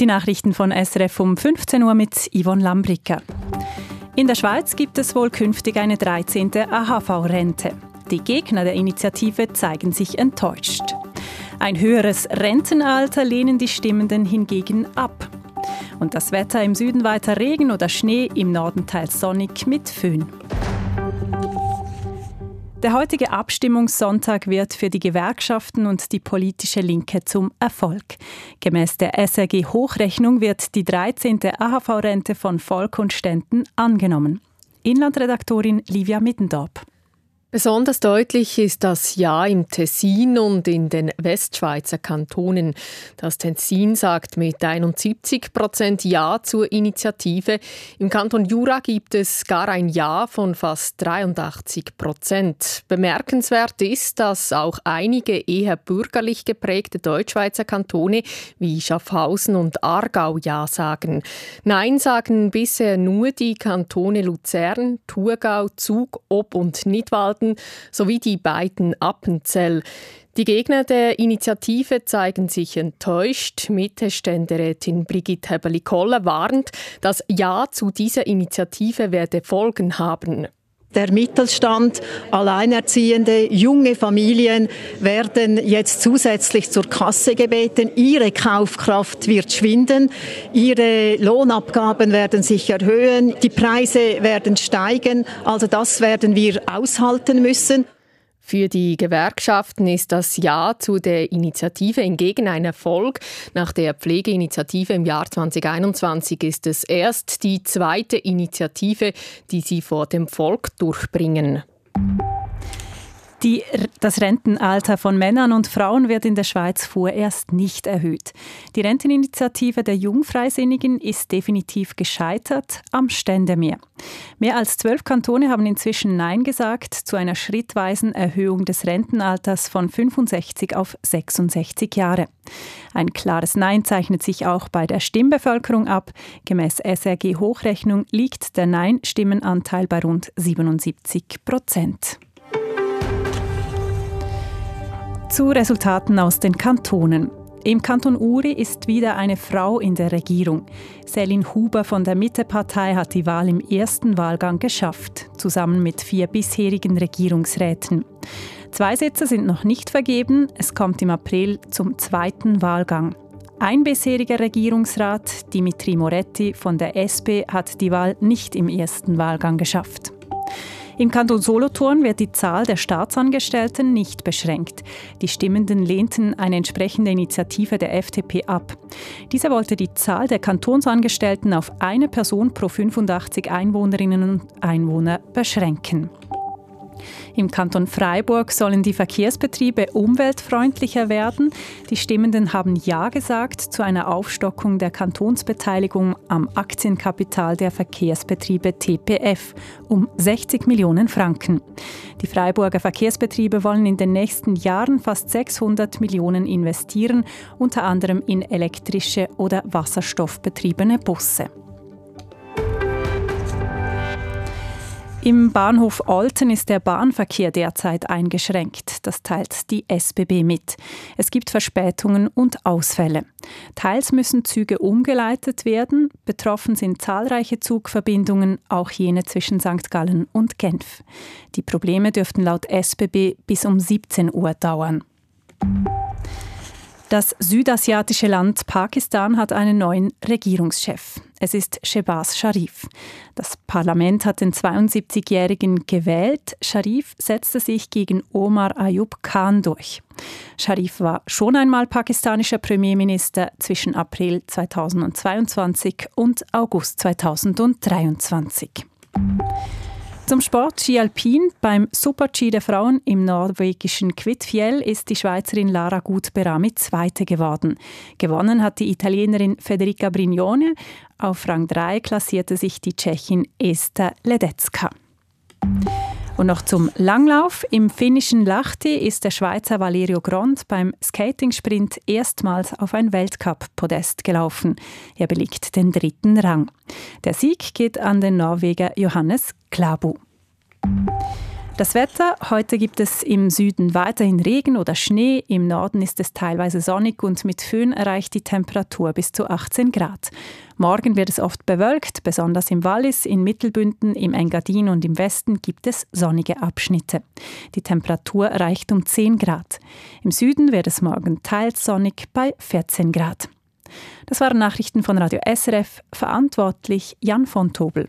Die Nachrichten von SRF um 15 Uhr mit Yvonne Lambricker. In der Schweiz gibt es wohl künftig eine 13. AHV-Rente. Die Gegner der Initiative zeigen sich enttäuscht. Ein höheres Rentenalter lehnen die Stimmenden hingegen ab. Und das Wetter im Süden weiter Regen oder Schnee, im Norden teils sonnig mit Föhn. Der heutige Abstimmungssonntag wird für die Gewerkschaften und die politische Linke zum Erfolg. Gemäß der SRG Hochrechnung wird die 13. AHV-Rente von Volk und Ständen angenommen. Inlandredaktorin Livia Mittendorp. Besonders deutlich ist das Ja im Tessin und in den Westschweizer Kantonen. Das Tessin sagt mit 71 Prozent Ja zur Initiative. Im Kanton Jura gibt es gar ein Ja von fast 83 Prozent. Bemerkenswert ist, dass auch einige eher bürgerlich geprägte Deutschschweizer Kantone wie Schaffhausen und Aargau Ja sagen. Nein sagen bisher nur die Kantone Luzern, Thurgau, Zug, Ob und Nidwald Baden sowie die beiden Appenzell. Die Gegner der Initiative zeigen sich enttäuscht. Mitte-Ständerätin Brigitte Heberli-Koller warnt, das Ja zu dieser Initiative werde Folgen haben. Der Mittelstand, Alleinerziehende, junge Familien werden jetzt zusätzlich zur Kasse gebeten. Ihre Kaufkraft wird schwinden, ihre Lohnabgaben werden sich erhöhen, die Preise werden steigen. Also das werden wir aushalten müssen. Für die Gewerkschaften ist das Ja zu der Initiative hingegen ein Erfolg. Nach der Pflegeinitiative im Jahr 2021 ist es erst die zweite Initiative, die sie vor dem Volk durchbringen. Die, das Rentenalter von Männern und Frauen wird in der Schweiz vorerst nicht erhöht. Die Renteninitiative der Jungfreisinnigen ist definitiv gescheitert am Ständemeer. Mehr als zwölf Kantone haben inzwischen Nein gesagt zu einer schrittweisen Erhöhung des Rentenalters von 65 auf 66 Jahre. Ein klares Nein zeichnet sich auch bei der Stimmbevölkerung ab. Gemäß SRG Hochrechnung liegt der Nein-Stimmenanteil bei rund 77 Prozent. Zu Resultaten aus den Kantonen. Im Kanton Uri ist wieder eine Frau in der Regierung. Selin Huber von der Mittepartei hat die Wahl im ersten Wahlgang geschafft, zusammen mit vier bisherigen Regierungsräten. Zwei Sitze sind noch nicht vergeben. Es kommt im April zum zweiten Wahlgang. Ein bisheriger Regierungsrat, Dimitri Moretti von der SP, hat die Wahl nicht im ersten Wahlgang geschafft. Im Kanton Solothurn wird die Zahl der Staatsangestellten nicht beschränkt. Die Stimmenden lehnten eine entsprechende Initiative der FDP ab. Diese wollte die Zahl der Kantonsangestellten auf eine Person pro 85 Einwohnerinnen und Einwohner beschränken. Im Kanton Freiburg sollen die Verkehrsbetriebe umweltfreundlicher werden. Die Stimmenden haben Ja gesagt zu einer Aufstockung der Kantonsbeteiligung am Aktienkapital der Verkehrsbetriebe TPF um 60 Millionen Franken. Die Freiburger Verkehrsbetriebe wollen in den nächsten Jahren fast 600 Millionen investieren, unter anderem in elektrische oder wasserstoffbetriebene Busse. Im Bahnhof Olten ist der Bahnverkehr derzeit eingeschränkt. Das teilt die SBB mit. Es gibt Verspätungen und Ausfälle. Teils müssen Züge umgeleitet werden. Betroffen sind zahlreiche Zugverbindungen, auch jene zwischen St. Gallen und Genf. Die Probleme dürften laut SBB bis um 17 Uhr dauern. Das südasiatische Land Pakistan hat einen neuen Regierungschef. Es ist Shehbaz Sharif. Das Parlament hat den 72-Jährigen gewählt. Sharif setzte sich gegen Omar Ayub Khan durch. Sharif war schon einmal pakistanischer Premierminister zwischen April 2022 und August 2023. Zum Sport Ski Alpin. Beim Super-G der Frauen im norwegischen Kvitfjell ist die Schweizerin Lara Gutberami Zweite geworden. Gewonnen hat die Italienerin Federica Brignone. Auf Rang 3 klassierte sich die Tschechin Esther Ledecka. Und noch zum Langlauf. Im finnischen Lahti ist der Schweizer Valerio Grond beim Skating-Sprint erstmals auf ein Weltcup-Podest gelaufen. Er belegt den dritten Rang. Der Sieg geht an den Norweger Johannes Klabu. Das Wetter, heute gibt es im Süden weiterhin Regen oder Schnee, im Norden ist es teilweise sonnig und mit Föhn erreicht die Temperatur bis zu 18 Grad. Morgen wird es oft bewölkt, besonders im Wallis, in Mittelbünden, im Engadin und im Westen gibt es sonnige Abschnitte. Die Temperatur erreicht um 10 Grad. Im Süden wird es morgen teils sonnig bei 14 Grad. Das waren Nachrichten von Radio SRF, verantwortlich Jan von Tobel.